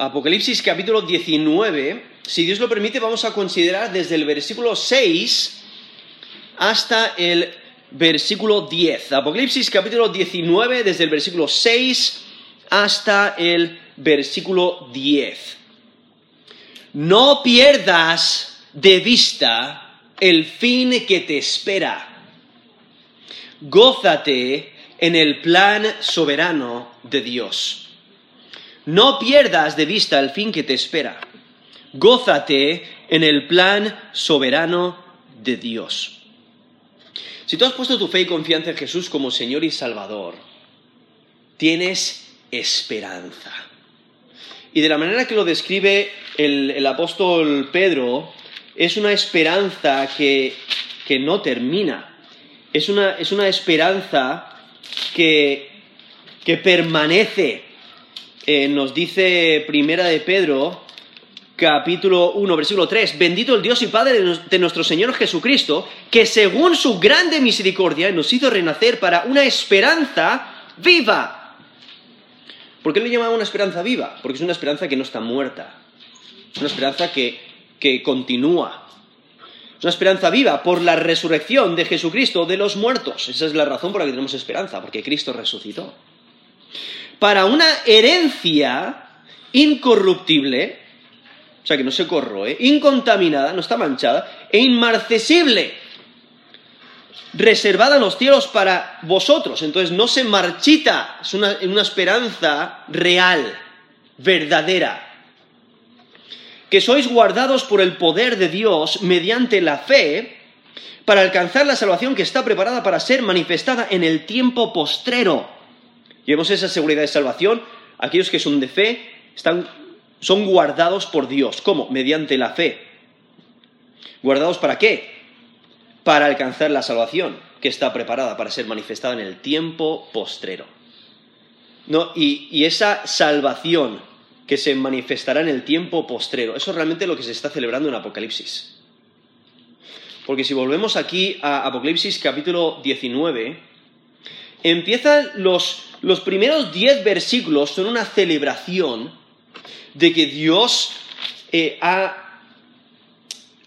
Apocalipsis capítulo 19. Si Dios lo permite, vamos a considerar desde el versículo 6 hasta el versículo 10. Apocalipsis capítulo 19, desde el versículo 6 hasta el versículo 10. No pierdas de vista el fin que te espera. Gózate en el plan soberano de Dios. No pierdas de vista el fin que te espera. Gózate en el plan soberano de Dios. Si tú has puesto tu fe y confianza en Jesús como Señor y Salvador, tienes esperanza. Y de la manera que lo describe el, apóstol Pedro, es una esperanza que, no termina. Es una, esperanza que, permanece. Eh, nos dice Primera de Pedro, capítulo 1, versículo 3, bendito el Dios y Padre de nuestro Señor Jesucristo, que según su grande misericordia nos hizo renacer para una esperanza viva. ¿Por qué le llamaba una esperanza viva? Porque es una esperanza que no está muerta, es una esperanza que, que continúa. Es una esperanza viva por la resurrección de Jesucristo de los muertos. Esa es la razón por la que tenemos esperanza, porque Cristo resucitó. Para una herencia incorruptible, o sea que no se corroe, incontaminada, no está manchada, e inmarcesible, reservada en los cielos para vosotros. Entonces no se marchita, es una, una esperanza real, verdadera. Que sois guardados por el poder de Dios mediante la fe para alcanzar la salvación que está preparada para ser manifestada en el tiempo postrero. Llevemos esa seguridad de salvación. Aquellos que son de fe están son guardados por Dios. ¿Cómo? Mediante la fe. ¿Guardados para qué? Para alcanzar la salvación que está preparada para ser manifestada en el tiempo postrero. No, y, y esa salvación que se manifestará en el tiempo postrero, eso es realmente lo que se está celebrando en Apocalipsis. Porque si volvemos aquí a Apocalipsis capítulo 19, empiezan los, los primeros diez versículos, son una celebración de que Dios eh, ha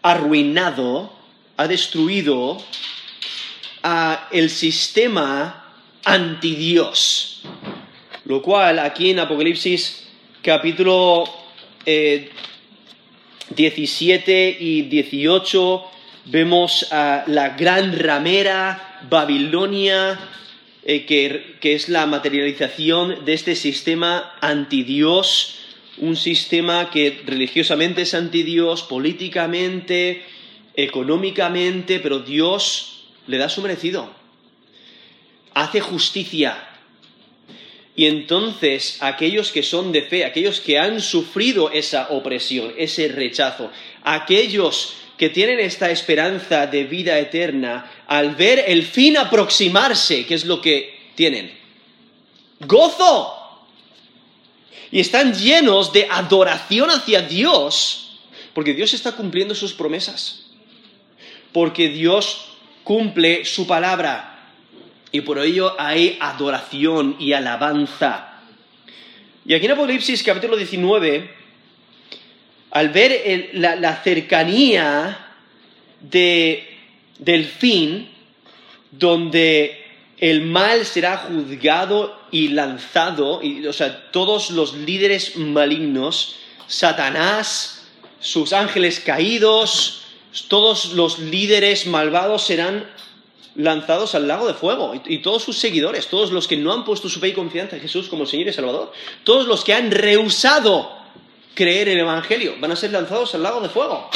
arruinado, ha destruido el sistema antidios. Lo cual aquí en Apocalipsis capítulo 17 eh, y 18 vemos a la gran ramera Babilonia, eh, que, que, es la materialización de este sistema antidios un sistema que religiosamente es anti Dios, políticamente, económicamente, pero Dios le da su merecido. Hace justicia. Y entonces aquellos que son de fe, aquellos que han sufrido esa opresión, ese rechazo, aquellos que tienen esta esperanza de vida eterna, al ver el fin aproximarse, ¿qué es lo que tienen? Gozo y están llenos de adoración hacia Dios, porque Dios está cumpliendo sus promesas, porque Dios cumple su palabra, y por ello hay adoración y alabanza. Y aquí en Apocalipsis capítulo 19, al ver la, cercanía del fin, donde el mal será juzgado y lanzado, y, o sea, todos los líderes malignos, Satanás, sus ángeles caídos, todos los líderes malvados serán lanzados al lago de fuego. Y, todos sus seguidores, todos los que no han puesto su fe y confianza en Jesús como Señor y Salvador, todos los que han rehusado creer en el Evangelio, van a ser lanzados al lago de fuego.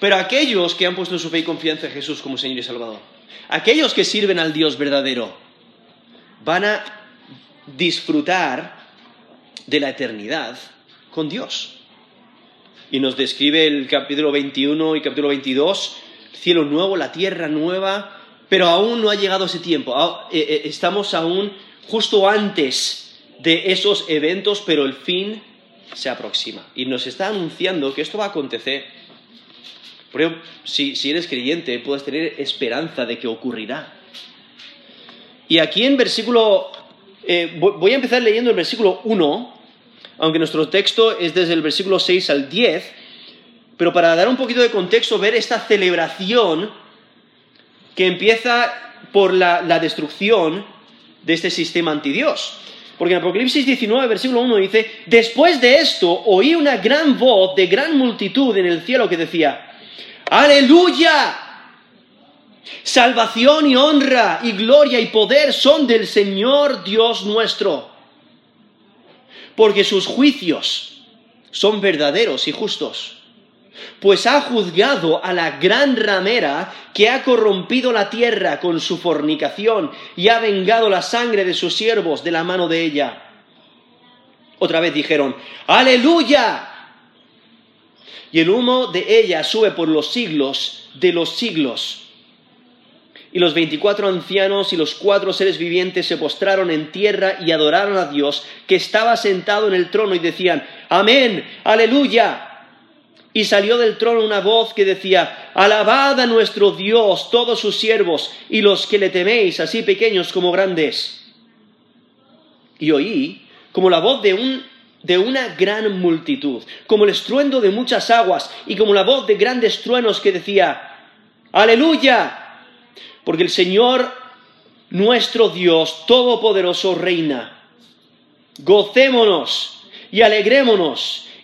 Pero aquellos que han puesto su fe y confianza en Jesús como Señor y Salvador, aquellos que sirven al Dios verdadero, van a disfrutar de la eternidad con Dios. Y nos describe el capítulo 21 y capítulo 22, cielo nuevo, la tierra nueva, pero aún no ha llegado ese tiempo. Eh, eh, estamos aún justo antes de esos eventos, pero el fin se aproxima. Y nos está anunciando que esto va a acontecer. Ejemplo, si, si eres creyente, puedes tener esperanza de que ocurrirá. Y aquí en versículo, eh, voy a empezar leyendo el versículo 1 aunque nuestro texto es desde el versículo 6 al 10, pero para dar un poquito de contexto, ver esta celebración que empieza por la, la destrucción de este sistema antidios. Porque en Apocalipsis 19, versículo 1 dice, después de esto oí una gran voz de gran multitud en el cielo que decía, aleluya, salvación y honra y gloria y poder son del Señor Dios nuestro, porque sus juicios son verdaderos y justos pues ha juzgado a la gran ramera que ha corrompido la tierra con su fornicación y ha vengado la sangre de sus siervos de la mano de ella. Otra vez dijeron, aleluya. Y el humo de ella sube por los siglos de los siglos. Y los veinticuatro ancianos y los cuatro seres vivientes se postraron en tierra y adoraron a Dios, que estaba sentado en el trono, y decían, Amén, aleluya. Y salió del trono una voz que decía, Alabad a nuestro Dios todos sus siervos y los que le teméis, así pequeños como grandes. Y oí como la voz de, un, de una gran multitud, como el estruendo de muchas aguas y como la voz de grandes truenos que decía, Aleluya, porque el Señor nuestro Dios Todopoderoso reina. Gocémonos y alegrémonos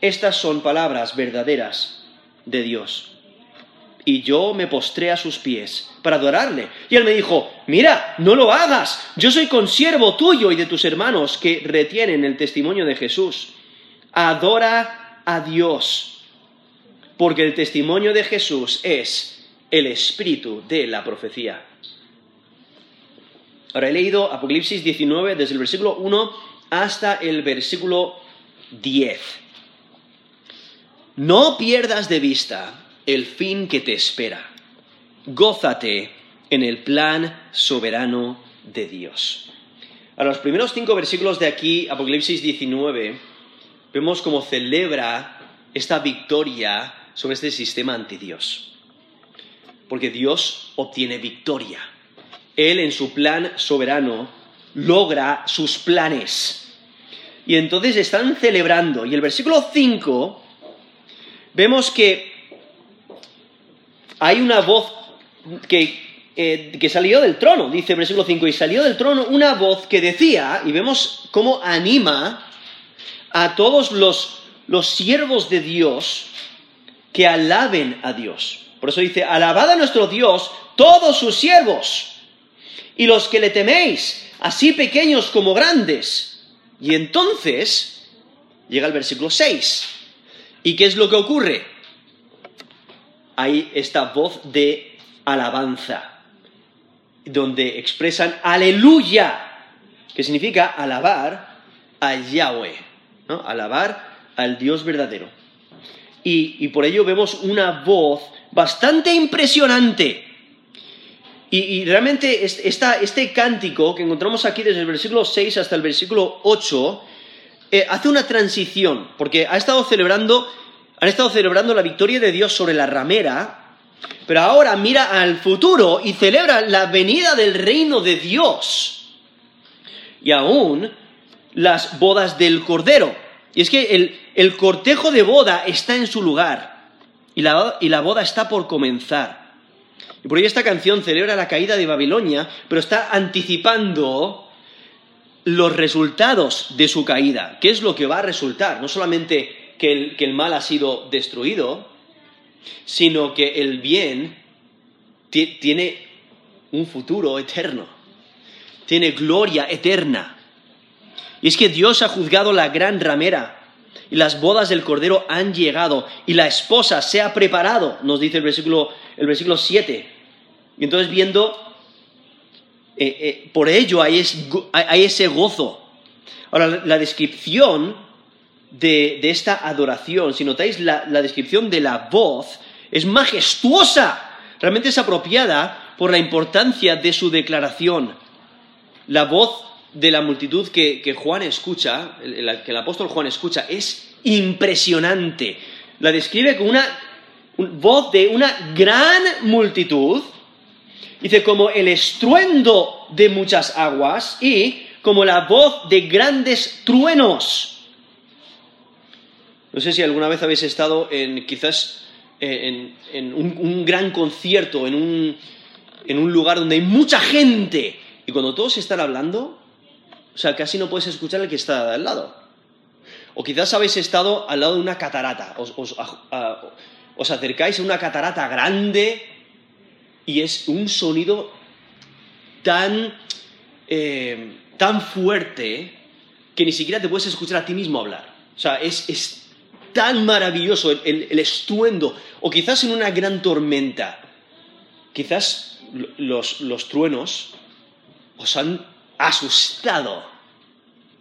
estas son palabras verdaderas de Dios. Y yo me postré a sus pies para adorarle. Y él me dijo, mira, no lo hagas. Yo soy consiervo tuyo y de tus hermanos que retienen el testimonio de Jesús. Adora a Dios. Porque el testimonio de Jesús es el espíritu de la profecía. Ahora he leído Apocalipsis 19 desde el versículo 1 hasta el versículo 10. No pierdas de vista el fin que te espera. Gózate en el plan soberano de Dios. A los primeros cinco versículos de aquí, Apocalipsis 19, vemos cómo celebra esta victoria sobre este sistema anti Dios. Porque Dios obtiene victoria. Él en su plan soberano logra sus planes. Y entonces están celebrando. Y el versículo 5 vemos que hay una voz eh, que, salió del trono, dice el versículo 5, y salió del trono una voz que decía, y vemos cómo anima a todos los, los siervos de Dios que alaben a Dios. Por eso dice, alabad a nuestro Dios todos sus siervos y los que le teméis, así pequeños como grandes. Y entonces llega el versículo 6. ¿Y qué es lo que ocurre? Hay esta voz de alabanza, donde expresan aleluya, que significa alabar a Yahweh, ¿no? alabar al Dios verdadero. Y, por ello vemos una voz bastante impresionante. Y, realmente este cántico que encontramos aquí desde el versículo 6 hasta el versículo 8 eh, hace una transición, porque ha estado celebrando, han estado celebrando la victoria de Dios sobre la ramera, pero ahora mira al futuro y celebra la venida del reino de Dios. Y aún las bodas del Cordero. Y es que el, cortejo de boda está en su lugar y la, y la boda está por comenzar. Y por ello esta canción celebra la caída de Babilonia, pero está anticipando los resultados de su caída. ¿Qué es lo que va a resultar? No solamente que el, que el mal ha sido destruido, sino que el bien tiene un futuro eterno, tiene gloria eterna. Y es que Dios ha juzgado la gran ramera y las bodas del Cordero han llegado y la esposa se ha preparado, nos dice el versículo, el versículo 7. Y entonces viendo eh, eh, por ello hay, ese gozo. Ahora, la descripción de, esta adoración, si notáis la, descripción de la voz, es majestuosa, realmente es apropiada por la importancia de su declaración. La voz de la multitud que, Juan escucha, que el apóstol Juan escucha, es impresionante. La describe con una un- voz de una gran multitud, dice como el estruendo de muchas aguas y como la voz de grandes truenos. No sé si alguna vez habéis estado en quizás eh, en, un, gran concierto, en un, en un lugar donde hay mucha gente y cuando todos están hablando, o sea, casi no puedes escuchar al que está al lado. O quizás habéis estado al lado de una catarata, os acercáis a una catarata grande y es un sonido tan, eh, tan fuerte que ni siquiera te puedes escuchar a ti mismo hablar. O sea, es, es tan maravilloso el, el- estruendo. O quizás en una gran tormenta, quizás lo- los, los truenos os han asustado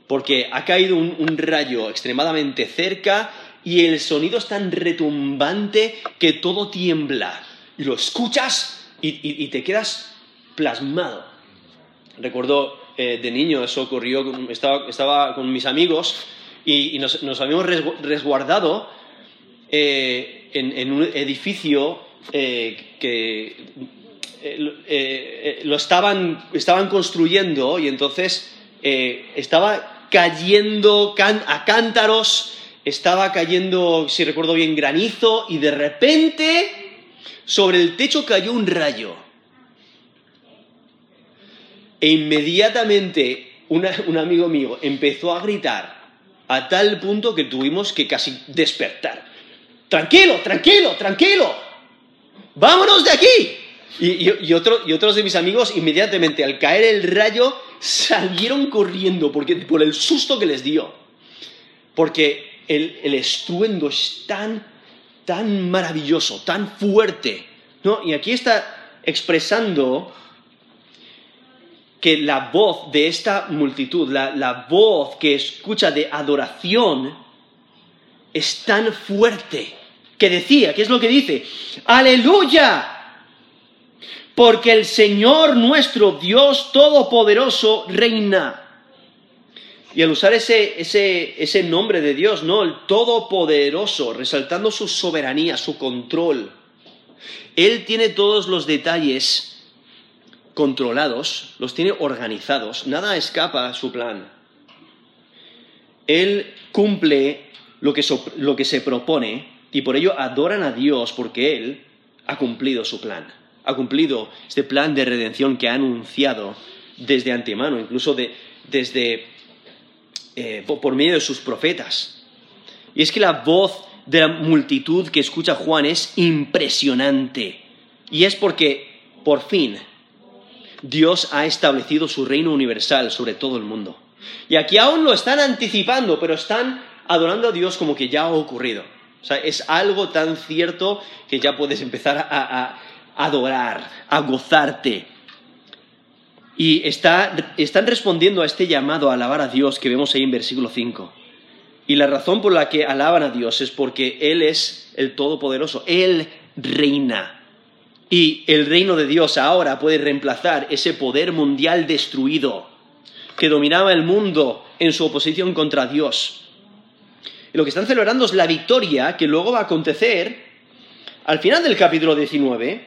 porque ha caído un rayo extremadamente cerca y el sonido es tan retumbante que todo tiembla. Y lo escuchas y, te quedas plasmado. Recuerdo eh, de niño, eso ocurrió, estaba, estaba con mis amigos y, nos, habíamos resgu- resguardado eh, en, un edificio eh, que lo- estaban, estaban construyendo y entonces estaba cayendo a cántaros, estaba cayendo, si recuerdo bien, granizo y de repente sobre el techo cayó un rayo. E inmediatamente un amigo mío empezó a gritar a tal punto que tuvimos que casi despertar. Tranquilo, tranquilo, tranquilo. Vámonos de aquí. Y otros de mis amigos inmediatamente al caer el rayo salieron corriendo porque, por el susto que les dio. Porque el, el estruendo es tan, tan maravilloso, tan fuerte. ¿no? Y aquí está expresando que la voz de esta multitud, la, la voz que escucha de adoración, es tan fuerte que decía, ¿qué es lo que dice? Aleluya, porque el Señor nuestro Dios Todopoderoso reina. Y al usar ese, ese, ese nombre de Dios, ¿no? El Todopoderoso, resaltando su soberanía, su control. Él tiene todos los detalles controlados, los tiene organizados, nada escapa a su plan. Él cumple lo que, lo que se propone y por ello adoran a Dios porque Él ha cumplido su plan, ha cumplido este plan de redención que ha anunciado desde antemano, incluso de- desde eh, po- por medio de sus profetas. Y es que la voz de la multitud que escucha Juan es impresionante. Y es porque, por fin, Dios ha establecido su reino universal sobre todo el mundo. Y aquí aún lo están anticipando, pero están adorando a Dios como que ya ha ocurrido. O sea, es algo tan cierto que ya puedes empezar a adorar, a gozarte. Y está- están respondiendo a este llamado a alabar a Dios que vemos ahí en versículo 5. Y la razón por la que alaban a Dios es porque Él es el Todopoderoso, Él reina. Y el reino de Dios ahora puede reemplazar ese poder mundial destruido que dominaba el mundo en su oposición contra Dios. Y lo que están celebrando es la victoria que luego va a acontecer al final del capítulo 19,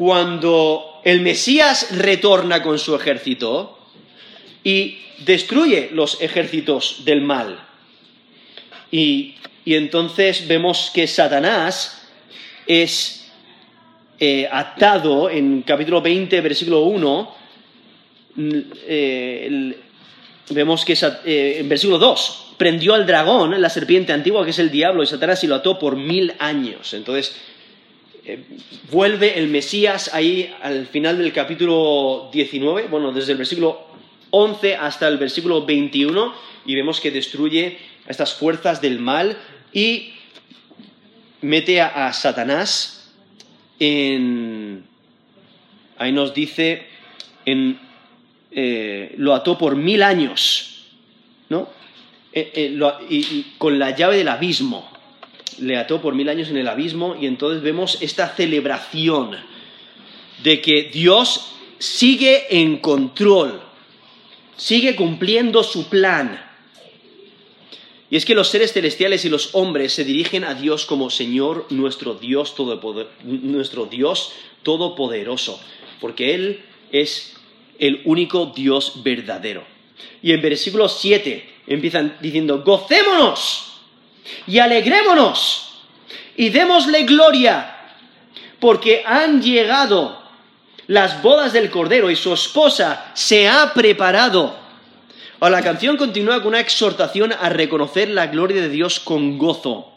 cuando el Mesías retorna con su ejército y destruye los ejércitos del mal. Y, y entonces vemos que Satanás es eh, atado en capítulo 20, versículo 1. mm, eh, vemos que eh, en versículo 2 prendió al dragón, la serpiente antigua que es el diablo, y Satanás y lo ató por mil años. Entonces eh, vuelve el Mesías ahí al final del capítulo 19, bueno, desde el versículo 11 hasta el versículo 21, y vemos que destruye a estas fuerzas del mal y mete a, Satanás en... Ahí nos dice, en, eh, lo ató por mil años, ¿no? eh, y con la llave del abismo. Le ató por mil años en el abismo y entonces vemos esta celebración de que Dios sigue en control, sigue cumpliendo su plan. Y es que los seres celestiales y los hombres se dirigen a Dios como Señor nuestro Dios, todopoder- nuestro Dios todopoderoso, porque Él es el único Dios verdadero. Y en versículo 7 empiezan diciendo, gocémonos y alegrémonos y démosle gloria, porque han llegado las bodas del Cordero y su esposa se ha preparado. Ahora, la canción continúa con una exhortación a reconocer la gloria de Dios con gozo.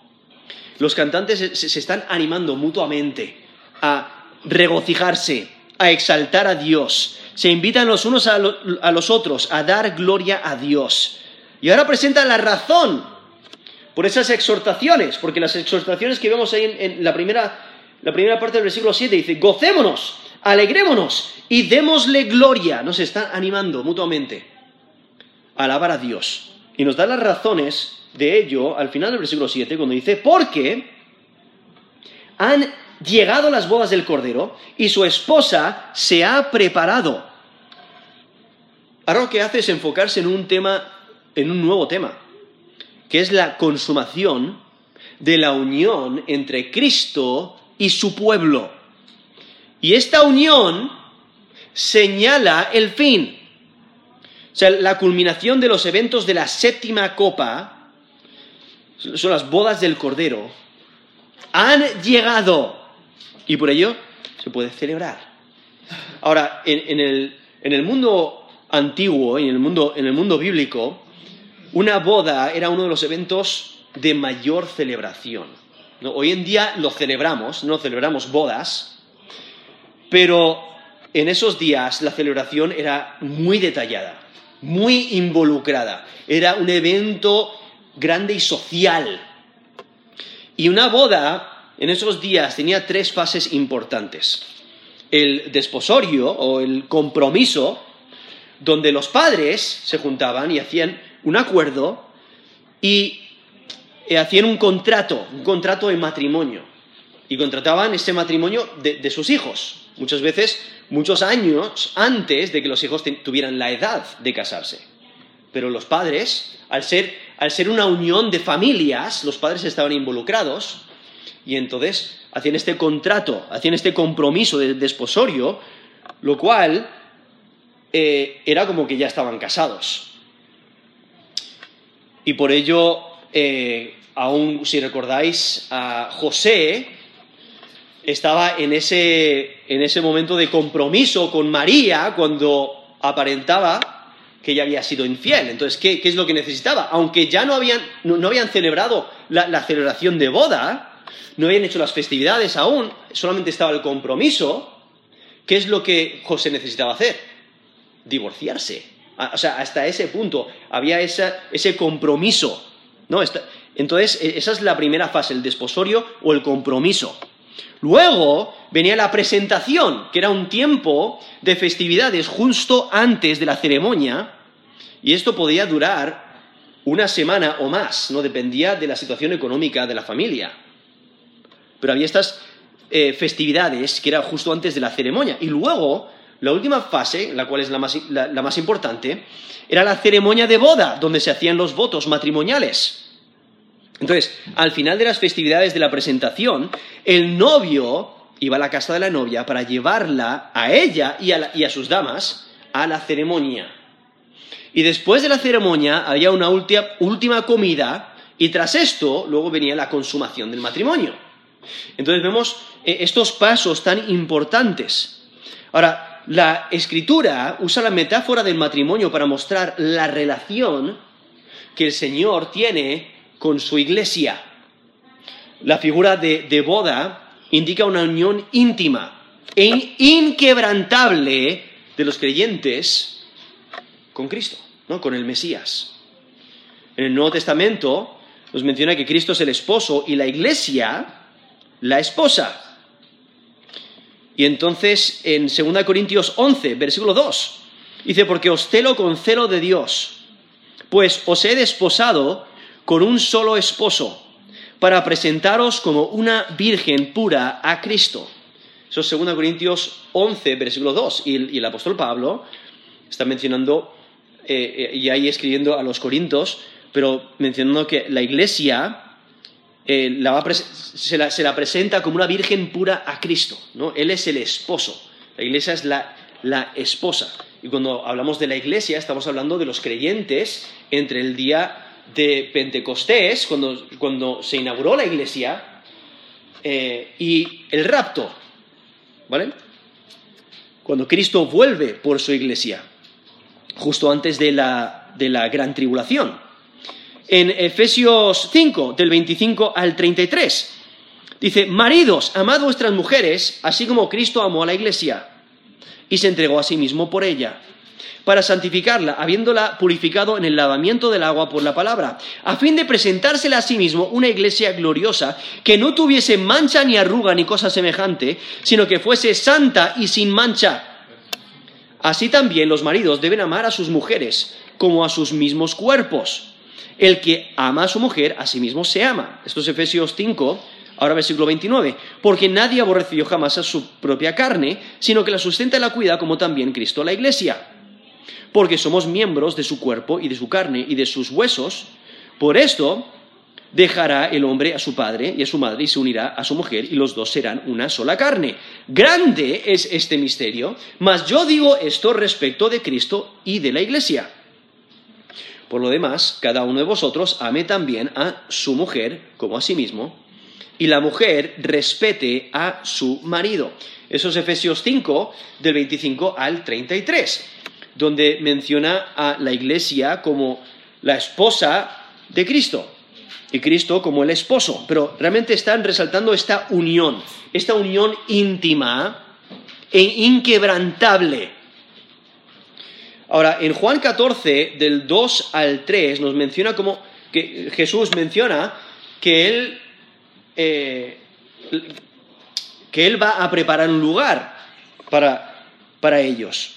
Los cantantes se, están animando mutuamente a regocijarse, a exaltar a Dios. Se invitan los unos a, a los otros a dar gloria a Dios. Y ahora presentan la razón por esas exhortaciones, porque las exhortaciones que vemos ahí en, la, primera, la primera parte del versículo 7 dice, gocémonos, alegrémonos y démosle gloria. Nos están animando mutuamente a alabar a Dios. Y nos da las razones de ello al final del versículo 7, cuando dice, porque han llegado las bodas del Cordero y su esposa se ha preparado. Ahora lo que hace es enfocarse en un tema, en un nuevo tema, que es la consumación de la unión entre Cristo y su pueblo. Y esta unión señala el fin. O sea, la culminación de los eventos de la séptima copa, son las bodas del Cordero, han llegado y por ello se puede celebrar. Ahora, en, el, en el mundo antiguo, en el mundo, en el mundo bíblico, una boda era uno de los eventos de mayor celebración. Hoy en día lo celebramos, no celebramos bodas, pero en esos días la celebración era muy detallada, muy involucrada. Era un evento grande y social. Y una boda en esos días tenía tres fases importantes. El desposorio o el compromiso, donde los padres se juntaban y hacían un acuerdo y eh, hacían un contrato, un contrato de matrimonio. Y contrataban ese matrimonio de, de sus hijos, muchas veces muchos años antes de que los hijos tuvieran la edad de casarse. Pero los padres, al ser, al ser una unión de familias, los padres estaban involucrados y entonces hacían este contrato, hacían este compromiso de desposorio, lo cual eh, era como que ya estaban casados. Y por ello, eh, aún si recordáis, a José estaba en ese, en ese momento de compromiso con María cuando aparentaba que ella había sido infiel. Entonces, ¿qué, qué es lo que necesitaba? Aunque ya no habían, no, habían celebrado la celebración de boda, no habían hecho las festividades aún, solamente estaba el compromiso, ¿qué es lo que José necesitaba hacer? Divorciarse. O sea, hasta ese punto había ese compromiso. ¿no? Entonces, e- esa es la primera fase, el desposorio o el compromiso. Luego venía la presentación, que era un tiempo de festividades justo antes de la ceremonia, y esto podía durar una semana o más, no dependía de la situación económica de la familia. Pero había estas eh, festividades que era justo antes de la ceremonia. Y luego, la última fase, la cual es la más, la- más importante, era la ceremonia de boda, donde se hacían los votos matrimoniales. Entonces, al final de las festividades de la presentación, el novio iba a la casa de la novia para llevarla a ella y a, y a sus damas a la ceremonia. Y después de la ceremonia había una última comida y tras esto luego venía la consumación del matrimonio. Entonces vemos eh, estos pasos tan importantes. Ahora, la escritura usa la metáfora del matrimonio para mostrar la relación que el Señor tiene con su iglesia. La figura de, de boda indica una unión íntima e in- inquebrantable de los creyentes con Cristo, ¿no? con el Mesías. En el Nuevo Testamento nos menciona que Cristo es el esposo y la iglesia la esposa. Y entonces en 2 Corintios 11, versículo 2, dice, porque os celo con celo de Dios, pues os he desposado con un solo esposo, para presentaros como una virgen pura a Cristo. Eso es 2 Corintios 11, versículo 2. Y, el apóstol Pablo está mencionando, eh, eh, y ahí escribiendo a los Corintios, pero mencionando que la iglesia eh, se, la, presenta como una virgen pura a Cristo. ¿no? Él es el esposo. La iglesia es la, la esposa. Y cuando hablamos de la iglesia, estamos hablando de los creyentes entre el día de Pentecostés, cuando, se inauguró la iglesia, eh, y el rapto, ¿vale? Cuando Cristo vuelve por su iglesia, justo antes de la, de la gran tribulación. En Efesios 5, del 25 al 33, dice, Maridos, amad vuestras mujeres, así como Cristo amó a la iglesia y se entregó a sí mismo por ella, para santificarla, habiéndola purificado en el lavamiento del agua por la palabra, a fin de presentársela a sí mismo una iglesia gloriosa, que no tuviese mancha ni arruga ni cosa semejante, sino que fuese santa y sin mancha. Así también los maridos deben amar a sus mujeres como a sus mismos cuerpos. El que ama a su mujer, a sí mismo se ama. Esto es Efesios 5, Ahora versículo 29, porque nadie aborreció jamás a su propia carne, sino que la sustenta y la cuida como también Cristo la iglesia. Porque somos miembros de su cuerpo y de su carne y de sus huesos. Por esto dejará el hombre a su padre y a su madre y se unirá a su mujer y los dos serán una sola carne. Grande es este misterio, mas yo digo esto respecto de Cristo y de la iglesia. Por lo demás, cada uno de vosotros ame también a su mujer como a sí mismo y la mujer respete a su marido. Eso es Efesios 5, del 25 al 33, donde menciona a la iglesia como la esposa de Cristo y Cristo como el esposo. Pero realmente están resaltando esta unión, esta unión íntima e inquebrantable. Ahora, en Juan 14, del 2 al 3, nos menciona como que Jesús menciona que él eh, que Él va a preparar un lugar para, para ellos,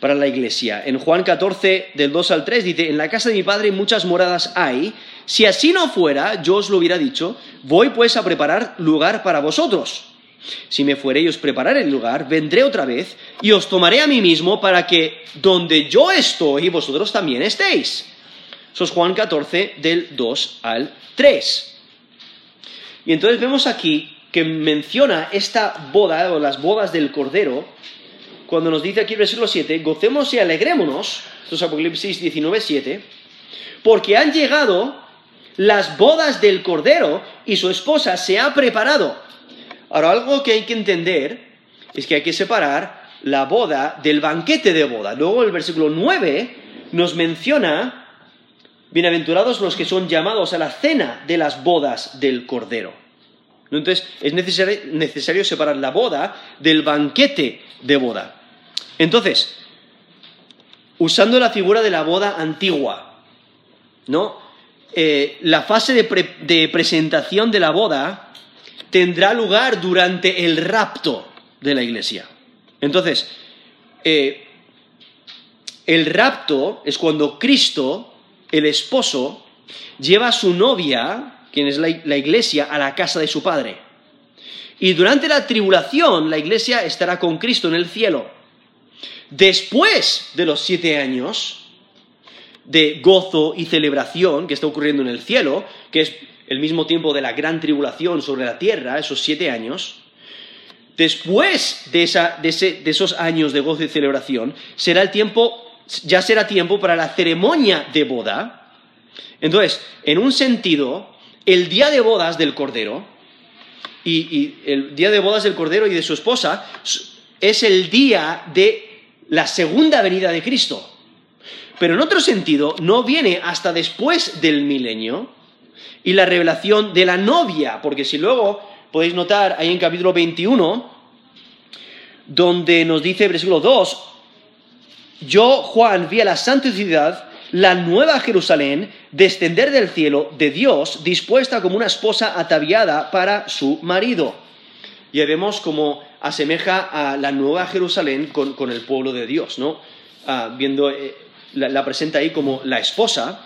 para la iglesia. En Juan 14, del 2 al 3, dice, en la casa de mi Padre muchas moradas hay. Si así no fuera, yo os lo hubiera dicho, voy pues a preparar lugar para vosotros. Si me fuere y os prepararé el lugar, vendré otra vez y os tomaré a mí mismo para que donde yo estoy, vosotros también estéis. Eso es Juan 14, del 2 al 3. Y entonces vemos aquí que menciona esta boda o las bodas del Cordero, cuando nos dice aquí el versículo 7, gocemos y alegrémonos, esto es Apocalipsis 19, 7, porque han llegado las bodas del Cordero y su esposa se ha preparado. Ahora, algo que hay que entender es que hay que separar la boda del banquete de boda. Luego el versículo 9 nos menciona bienaventurados los que son llamados a la cena de las bodas del Cordero. Entonces es necesario, separar la boda del banquete de boda. Entonces, usando la figura de la boda antigua, ¿no? Eh, la fase de, presentación de la boda tendrá lugar durante el rapto de la iglesia. Entonces, eh, el rapto es cuando Cristo el esposo lleva a su novia, quien es la, iglesia, a la casa de su padre. Y durante la tribulación, la iglesia estará con Cristo en el cielo. Después de los siete años de gozo y celebración que está ocurriendo en el cielo, que es el mismo tiempo de la gran tribulación sobre la tierra, esos siete años, después de, de esos años de gozo y celebración, será el tiempo ya será tiempo para la ceremonia de boda. Entonces, en un sentido, el día de bodas del Cordero, y, el día de bodas del Cordero y de su esposa, es el día de la segunda venida de Cristo. Pero en otro sentido, no viene hasta después del milenio y la revelación de la novia, porque si luego podéis notar ahí en capítulo 21, donde nos dice versículo 2, yo, Juan, vi a la santa ciudad, la nueva Jerusalén, descender del cielo de Dios, dispuesta como una esposa ataviada para su marido. Y vemos cómo asemeja a la nueva Jerusalén con, el pueblo de Dios, ¿no? Ah, viendo eh, la presenta ahí como la esposa,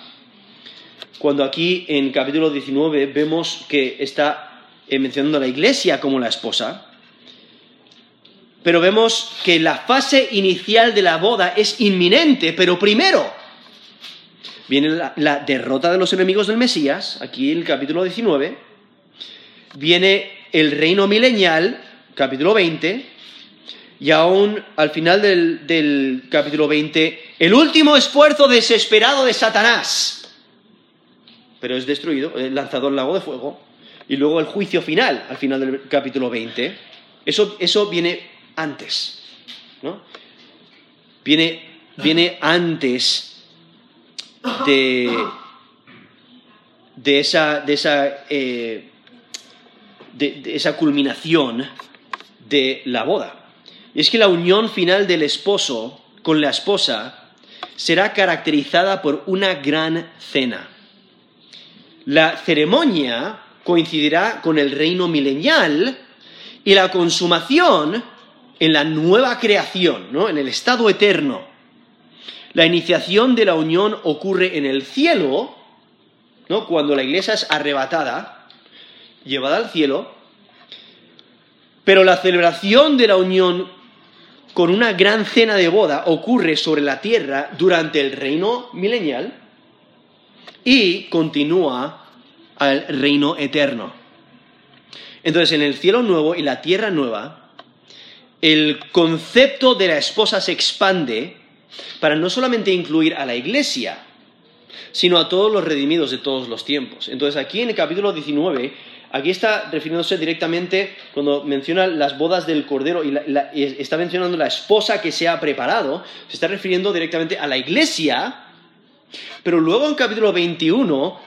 cuando aquí en capítulo 19 vemos que está eh, mencionando a la iglesia como la esposa, pero vemos que la fase inicial de la boda es inminente, pero primero viene la, derrota de los enemigos del Mesías, aquí en el capítulo 19, viene el reino milenial, capítulo 20, y aún al final del, del capítulo 20, el último esfuerzo desesperado de Satanás, pero es destruido, es lanzado al lago de fuego, y luego el juicio final, al final del capítulo 20, eso, eso viene antes, ¿no? Viene, viene antes de, de esa, de esa, eh, de esa culminación de la boda. Y es que la unión final del esposo con la esposa será caracterizada por una gran cena. La ceremonia coincidirá con el reino milenial y la consumación en la nueva creación, ¿no? en el estado eterno. La iniciación de la unión ocurre en el cielo, ¿no? cuando la iglesia es arrebatada, llevada al cielo, pero la celebración de la unión con una gran cena de boda ocurre sobre la tierra durante el reino milenial y continúa al reino eterno. Entonces, en el cielo nuevo y la tierra nueva, el concepto de la esposa se expande para no solamente incluir a la iglesia, sino a todos los redimidos de todos los tiempos. Entonces, aquí en el capítulo 19, aquí está refiriéndose directamente cuando menciona las bodas del Cordero y, está mencionando la esposa que se ha preparado, se está refiriendo directamente a la iglesia, pero luego en capítulo 21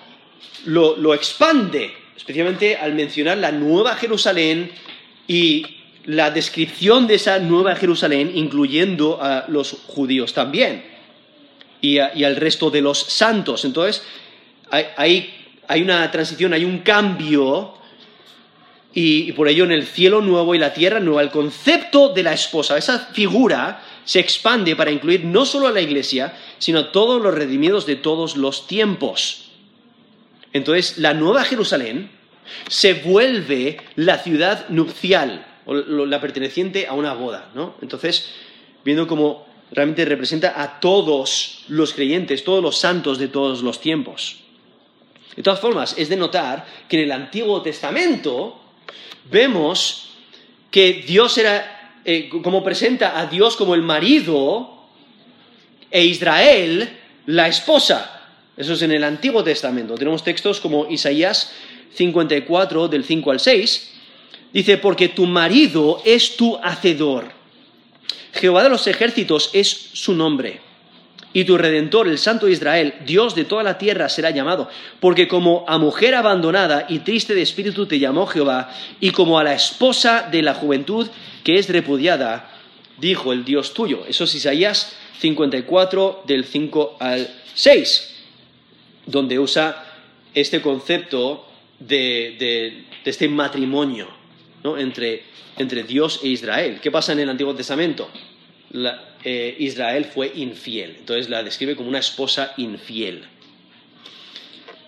lo, lo expande, especialmente al mencionar la nueva Jerusalén y la descripción de esa nueva Jerusalén, incluyendo a los judíos también y, y al resto de los santos. Entonces, hay, hay, una transición, hay un cambio, y por ello en el cielo nuevo y la tierra nueva, el concepto de la esposa, esa figura, se expande para incluir no solo a la iglesia, sino a todos los redimidos de todos los tiempos. Entonces, la nueva Jerusalén se vuelve la ciudad nupcial, la perteneciente a una boda, ¿no? Entonces, viendo cómo realmente representa a todos los creyentes, todos los santos de todos los tiempos. De todas formas, es de notar que en el Antiguo Testamento vemos que Dios era, eh, como presenta a Dios como el marido e Israel la esposa. Eso es en el Antiguo Testamento. Tenemos textos como Isaías 54 del 5 al 6, dice, porque tu marido es tu hacedor. Jehová de los ejércitos es su nombre. Y tu redentor, el Santo Israel, Dios de toda la tierra, será llamado. Porque como a mujer abandonada y triste de espíritu te llamó Jehová, y como a la esposa de la juventud que es repudiada, dijo el Dios tuyo. Eso es Isaías 54 del 5 al 6, donde usa este concepto de, de, de este matrimonio ¿no? entre, entre, Dios e Israel. ¿Qué pasa en el Antiguo Testamento? Eh, Israel fue infiel, entonces la describe como una esposa infiel.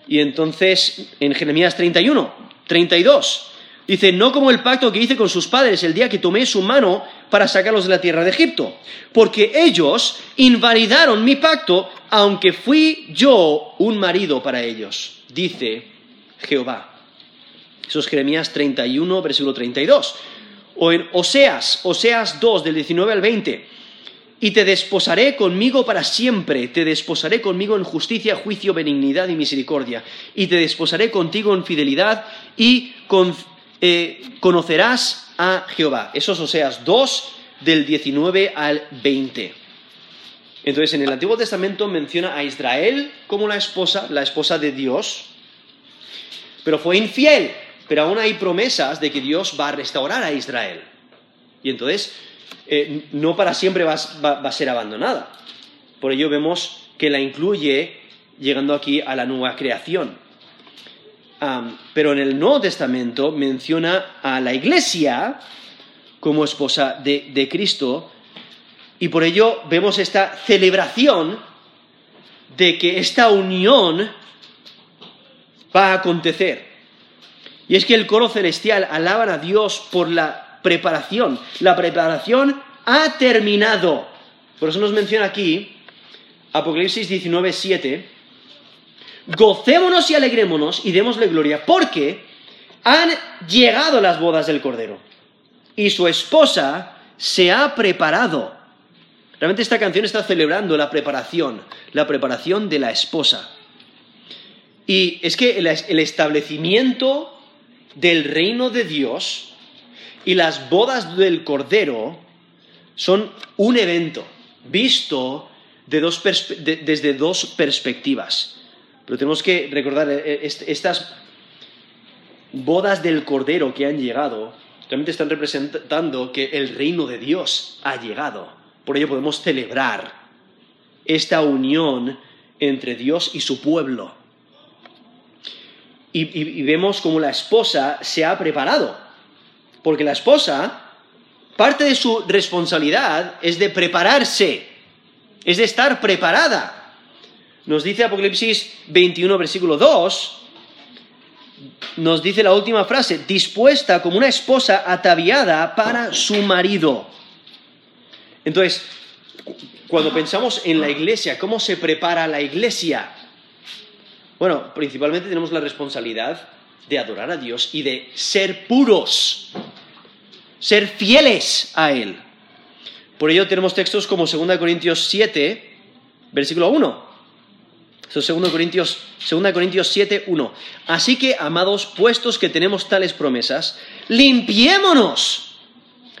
Y entonces en Jeremías 31, 32, dice, no como el pacto que hice con sus padres el día que tomé su mano para sacarlos de la tierra de Egipto, porque ellos invalidaron mi pacto, aunque fui yo un marido para ellos, dice Jehová. Eso es Jeremías 31, versículo 32. O en Oseas, Oseas 2, del 19 al 20. Y te desposaré conmigo para siempre, te desposaré conmigo en justicia, juicio, benignidad y misericordia. Y te desposaré contigo en fidelidad y eh, conocerás a Jehová. Eso es Oseas 2, del 19 al 20. Entonces, en el Antiguo Testamento menciona a Israel como la esposa, la esposa de Dios, pero fue infiel, pero aún hay promesas de que Dios va a restaurar a Israel. Y entonces, eh, no para siempre va, a ser abandonada. Por ello vemos que la incluye llegando aquí a la nueva creación. Pero en el Nuevo Testamento menciona a la iglesia como esposa de Cristo y por ello vemos esta celebración de que esta unión va a acontecer. Y es que el coro celestial alaban a Dios por la preparación. La preparación ha terminado. Por eso nos menciona aquí Apocalipsis 19, 7. Gocémonos y alegrémonos y démosle gloria, porque han llegado las bodas del Cordero y su esposa se ha preparado. Realmente esta canción está celebrando la preparación, la preparación de la esposa. Y es que el establecimiento del reino de Dios y las bodas del Cordero son un evento visto desde dos perspectivas. Pero tenemos que recordar, eh, eh, estas bodas del Cordero que han llegado, realmente están representando que el reino de Dios ha llegado. Por ello podemos celebrar esta unión entre Dios y su pueblo. Y, vemos como la esposa se ha preparado. Porque la esposa, parte de su responsabilidad es de prepararse, es de estar preparada. Nos dice Apocalipsis 21, versículo 2, nos dice la última frase, dispuesta como una esposa ataviada para su marido. Entonces, cuando pensamos en la iglesia, ¿cómo se prepara la iglesia? Bueno, principalmente tenemos la responsabilidad de adorar a Dios y de ser puros, ser fieles a Él. Por ello tenemos textos como 2 Corintios 7, versículo 1. 2 Corintios, 2 Corintios 7, 1. Así que, amados, puestos que tenemos tales promesas, limpiémonos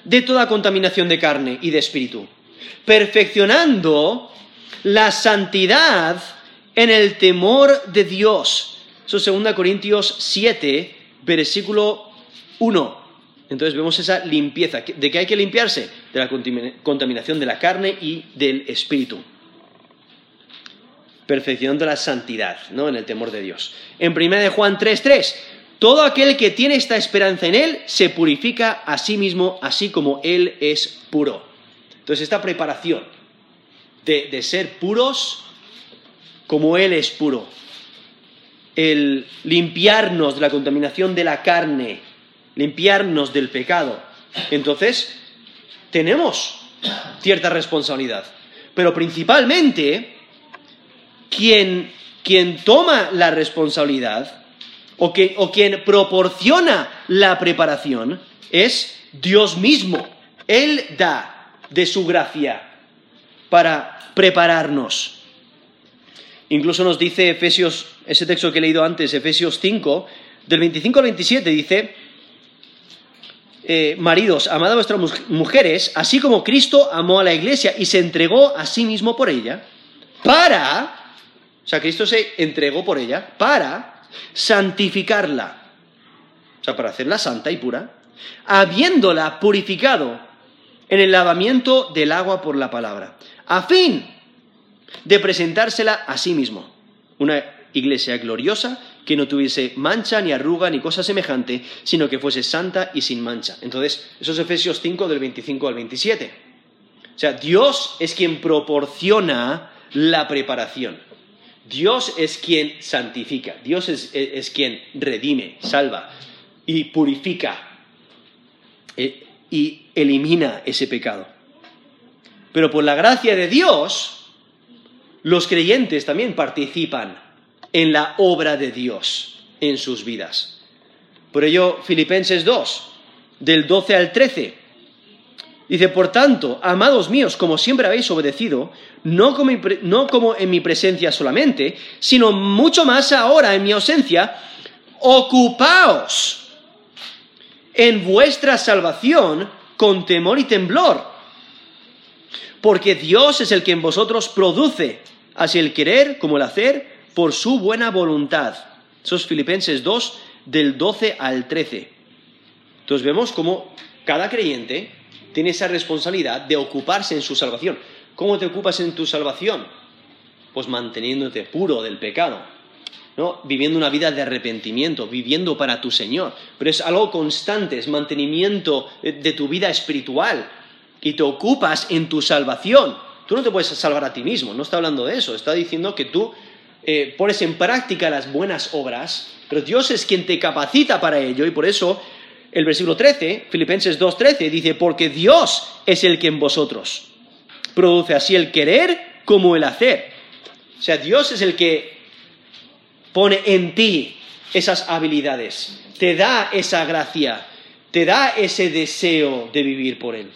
de toda contaminación de carne y de espíritu, perfeccionando la santidad en el temor de Dios. Eso es 2 Corintios 7, versículo 1. Entonces vemos esa limpieza. ¿De qué hay que limpiarse? De la contaminación de la carne y del espíritu. Perfeccionando la santidad, ¿no? En el temor de Dios. En 1 Juan 3, 3. Todo aquel que tiene esta esperanza en Él se purifica a sí mismo, así como Él es puro. Entonces, esta preparación de, ser puros como Él es puro, el limpiarnos de la contaminación de la carne, limpiarnos del pecado, entonces tenemos cierta responsabilidad. Pero principalmente, quien, quien toma la responsabilidad o, quien proporciona la preparación es Dios mismo. Él da de su gracia para prepararnos. Incluso nos dice Efesios, ese texto que he leído antes, Efesios 5, del 25 al 27, dice, eh, maridos, amad a vuestras mujeres, así como Cristo amó a la iglesia y se entregó a sí mismo por ella, para, o sea, Cristo se entregó por ella, para santificarla, o sea, para hacerla santa y pura, habiéndola purificado en el lavamiento del agua por la palabra, a fin de presentársela a sí mismo, una iglesia gloriosa que no tuviese mancha ni arruga ni cosa semejante, sino que fuese santa y sin mancha. Entonces, eso es Efesios 5 del 25 al 27. O sea, Dios es quien proporciona la preparación. Dios es quien santifica, Dios es, quien redime, salva y purifica eh, y elimina ese pecado. Pero por la gracia de Dios, los creyentes también participan en la obra de Dios en sus vidas. Por ello, Filipenses 2, del 12 al 13, Dice, por tanto, amados míos, como siempre habéis obedecido, no como, en mi presencia solamente, sino mucho más ahora en mi ausencia, ocupaos en vuestra salvación con temor y temblor, porque Dios es el que en vosotros produce así el querer como el hacer por su buena voluntad. Esos Filipenses 2, del 12 al 13. Entonces vemos cómo cada creyente tiene esa responsabilidad de ocuparse en su salvación. ¿Cómo te ocupas en tu salvación? Pues manteniéndote puro del pecado, ¿no? Viviendo una vida de arrepentimiento, viviendo para tu Señor. Pero es algo constante, es mantenimiento de tu vida espiritual. Y te ocupas en tu salvación. Tú no te puedes salvar a ti mismo, no está hablando de eso, está diciendo que tú eh, pones en práctica las buenas obras, pero Dios es quien te capacita para ello y por eso el versículo 13, Filipenses 2.13, dice, porque Dios es el que en vosotros produce así el querer como el hacer. O sea, Dios es el que pone en ti esas habilidades, te da esa gracia, te da ese deseo de vivir por Él,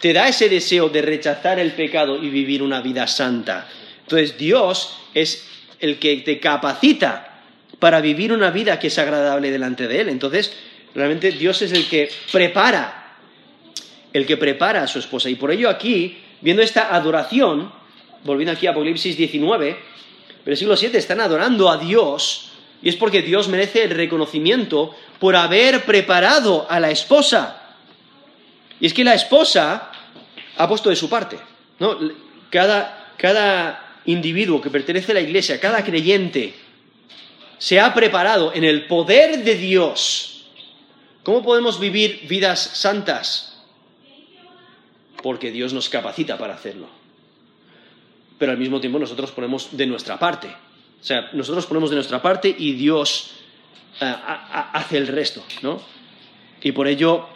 te da ese deseo de rechazar el pecado y vivir una vida santa. Entonces Dios es el que te capacita para vivir una vida que es agradable delante de Él. Entonces, realmente Dios es el que prepara, el que prepara a su esposa. Y por ello aquí, viendo esta adoración, volviendo aquí a Apocalipsis 19, versículo 7, están adorando a Dios y es porque Dios merece el reconocimiento por haber preparado a la esposa. Y es que la esposa ha puesto de su parte. ¿no? Cada, cada individuo que pertenece a la iglesia, cada creyente, se ha preparado en el poder de Dios. ¿Cómo podemos vivir vidas santas? Porque Dios nos capacita para hacerlo. Pero al mismo tiempo nosotros ponemos de nuestra parte. O sea, nosotros ponemos de nuestra parte y Dios eh, hace el resto, ¿no? Y por ello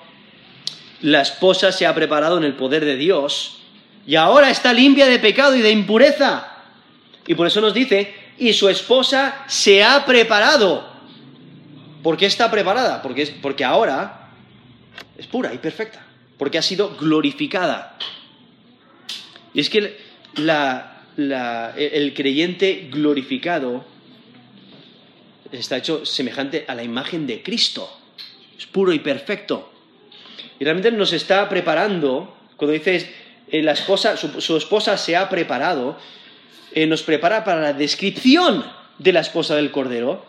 la esposa se ha preparado en el poder de Dios y ahora está limpia de pecado y de impureza. Y por eso nos dice, y su esposa se ha preparado. ¿Por qué está preparada? Porque, porque ahora es pura y perfecta, porque ha sido glorificada. Y es que la, el creyente glorificado está hecho semejante a la imagen de Cristo. Es puro y perfecto. Y realmente nos está preparando, cuando dices eh, la esposa, su, esposa se ha preparado, eh, nos prepara para la descripción de la esposa del Cordero,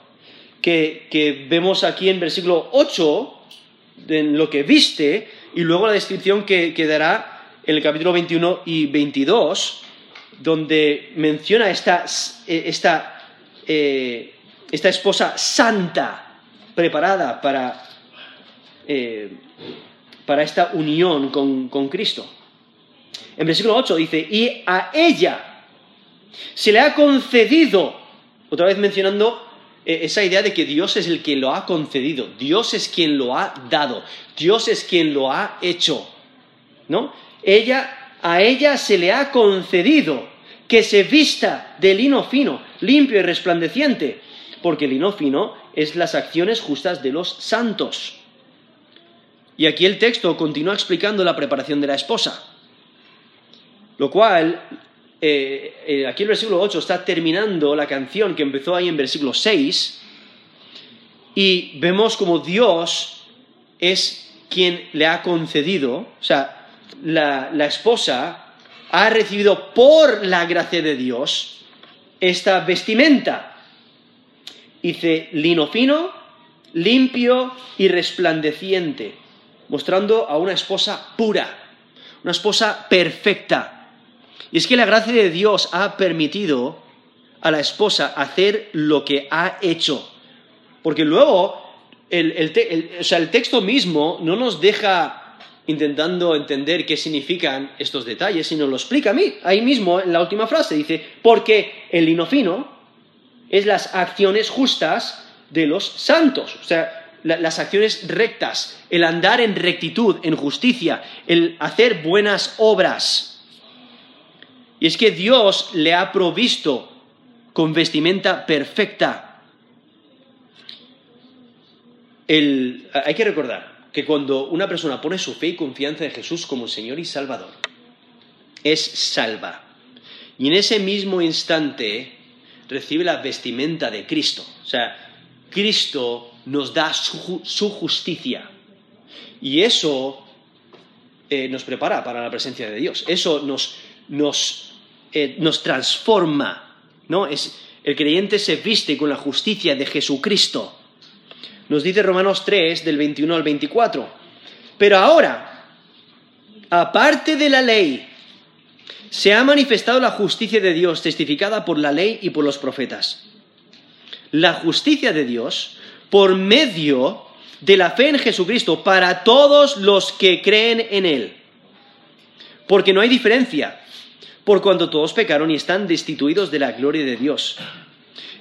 que, vemos aquí en versículo 8, en lo que viste, y luego la descripción que, dará en el capítulo 21 y 22, donde menciona esta, eh, eh, esta, esposa santa, preparada para, para esta unión con, con Cristo. En versículo 8 dice, y a ella se le ha concedido, otra vez mencionando esa idea de que Dios es el que lo ha concedido, Dios es quien lo ha dado, Dios es quien lo ha hecho, ¿no? Ella a ella se le ha concedido que se vista de lino fino, limpio y resplandeciente, porque el lino fino es las acciones justas de los santos. Y aquí el texto continúa explicando la preparación de la esposa, lo cual, eh, eh, aquí el versículo 8 está terminando la canción que empezó ahí en versículo 6, y vemos como Dios es quien le ha concedido, o sea, la, esposa ha recibido por la gracia de Dios esta vestimenta. Dice lino fino, limpio y resplandeciente, mostrando a una esposa pura, una esposa perfecta. Y es que la gracia de Dios ha permitido a la esposa hacer lo que ha hecho. Porque luego el, o sea, el texto mismo no nos deja intentando entender qué significan estos detalles, sino lo explica a mí. Ahí mismo, en la última frase, dice, porque el lino fino es las acciones justas de los santos, o sea, las acciones rectas, el andar en rectitud, en justicia, el hacer buenas obras. Y es que Dios le ha provisto con vestimenta perfecta. hay que recordar, que cuando una persona pone su fe y confianza en Jesús como Señor y Salvador, es salva. Y en ese mismo instante recibe la vestimenta de Cristo. O sea, Cristo nos da su, justicia. Y eso eh, nos prepara para la presencia de Dios. Eso nos, nos, eh, nos transforma. ¿no? Es, el creyente se viste con la justicia de Jesucristo. Nos dice Romanos 3 del 21 al 24. Pero ahora, aparte de la ley, se ha manifestado la justicia de Dios testificada por la ley y por los profetas. La justicia de Dios por medio de la fe en Jesucristo para todos los que creen en Él. Porque no hay diferencia, por cuanto todos pecaron y están destituidos de la gloria de Dios,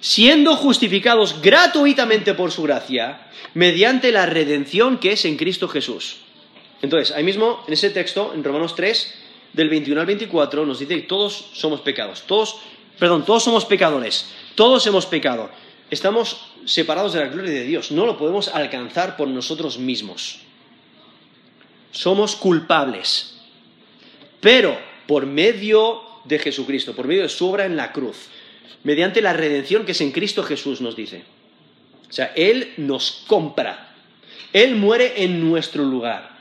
siendo justificados gratuitamente por su gracia, mediante la redención que es en Cristo Jesús. Entonces, ahí mismo, en ese texto, en Romanos 3, del 21 al 24, nos dice que todos somos pecados, todos, perdón, todos somos pecadores, todos hemos pecado. Estamos separados de la gloria de Dios, no lo podemos alcanzar por nosotros mismos. Somos culpables. Pero por medio de Jesucristo, por medio de su obra en la cruz, mediante la redención que es en Cristo Jesús, nos dice. O sea, Él nos compra. Él muere en nuestro lugar.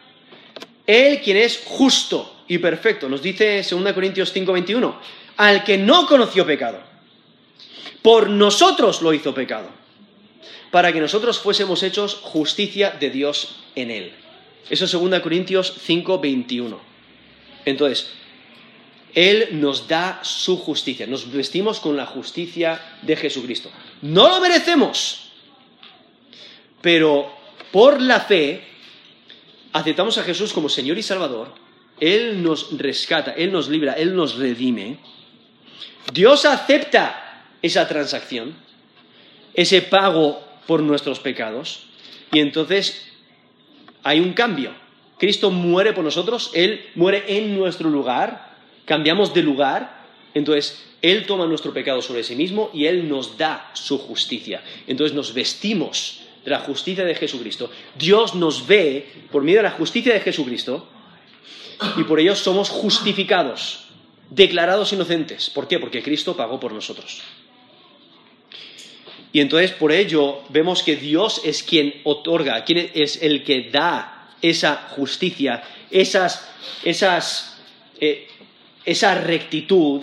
Él quien es justo y perfecto, nos dice 2 Corintios 5:21, al que no conoció pecado por nosotros lo hizo pecado, para que nosotros fuésemos hechos justicia de Dios en él. Eso es 2 Corintios 5, 21. Entonces, Él nos da su justicia, nos vestimos con la justicia de Jesucristo. No lo merecemos, pero por la fe aceptamos a Jesús como Señor y Salvador. Él nos rescata, Él nos libra, Él nos redime. Dios acepta esa transacción, ese pago por nuestros pecados, y entonces hay un cambio. Cristo muere por nosotros, Él muere en nuestro lugar, cambiamos de lugar, entonces Él toma nuestro pecado sobre sí mismo y Él nos da su justicia. Entonces nos vestimos de la justicia de Jesucristo. Dios nos ve por medio de la justicia de Jesucristo y por ello somos justificados, declarados inocentes. ¿Por qué? Porque Cristo pagó por nosotros. Y entonces por ello vemos que Dios es quien otorga, quien es el que da esa justicia, esas, esas, eh, esa rectitud.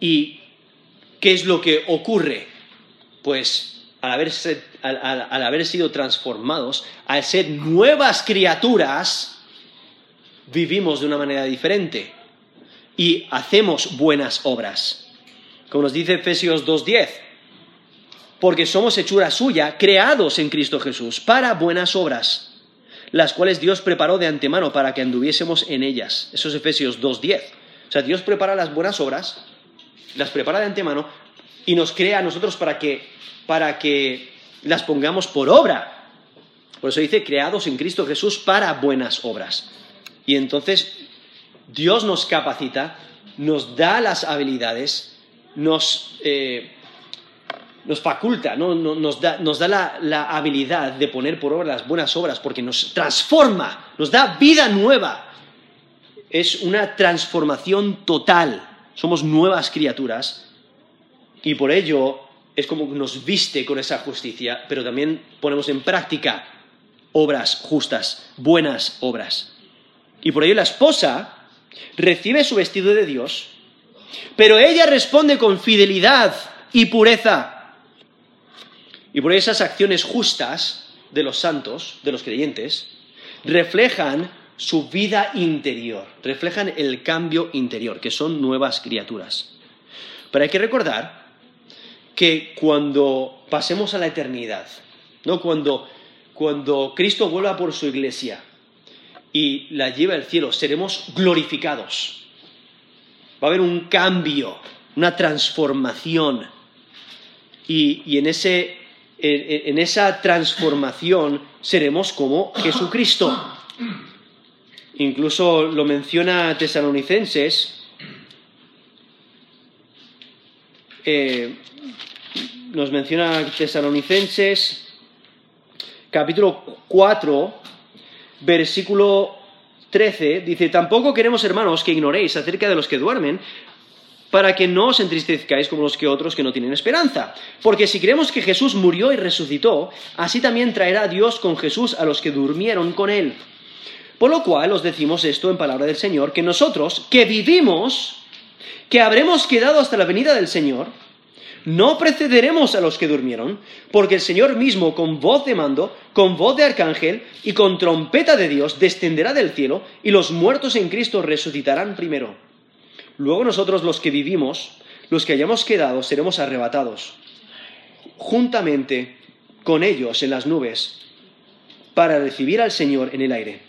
¿Y qué es lo que ocurre? Pues al, haberse, al haber sido transformados, al ser nuevas criaturas, vivimos de una manera diferente y hacemos buenas obras. Como nos dice Efesios 2.10, porque somos hechura suya, creados en Cristo Jesús, para buenas obras, las cuales Dios preparó de antemano para que anduviésemos en ellas. Eso es Efesios 2.10. O sea, Dios prepara las buenas obras, las prepara de antemano y nos crea a nosotros para que, para que las pongamos por obra. Por eso dice, creados en Cristo Jesús para buenas obras. Y entonces Dios nos capacita, nos da las habilidades, nos, eh, nos faculta, nos da, la, habilidad de poner por obra las buenas obras porque nos transforma, nos da vida nueva. Es una transformación total. Somos nuevas criaturas y por ello es como nos viste con esa justicia, pero también ponemos en práctica obras justas, buenas obras. Y por ello la esposa recibe su vestido de Dios, pero ella responde con fidelidad y pureza y por esas acciones justas de los santos, de los creyentes, reflejan su vida interior, reflejan el cambio interior, que son nuevas criaturas. Pero hay que recordar que cuando pasemos a la eternidad, ¿no? cuando, cuando Cristo vuelva por su iglesia y la lleve al cielo, seremos glorificados. Va a haber un cambio, una transformación. Y, y en ese en, esa transformación seremos como Jesucristo. Incluso lo menciona Tesalonicenses, eh, nos menciona Tesalonicenses, capítulo 4, versículo 13, dice, tampoco queremos, hermanos, que ignoréis acerca de los que duermen, para que no os entristezcáis como los que otros que no tienen esperanza. Porque si creemos que Jesús murió y resucitó, así también traerá Dios con Jesús a los que durmieron con él. Por lo cual os decimos esto en palabra del Señor, que nosotros, que vivimos, que habremos quedado hasta la venida del Señor, no precederemos a los que durmieron, porque el Señor mismo, con voz de mando, con voz de arcángel y con trompeta de Dios, descenderá del cielo, y los muertos en Cristo resucitarán primero. Luego nosotros los que vivimos, los que hayamos quedado, seremos arrebatados juntamente con ellos en las nubes para recibir al Señor en el aire.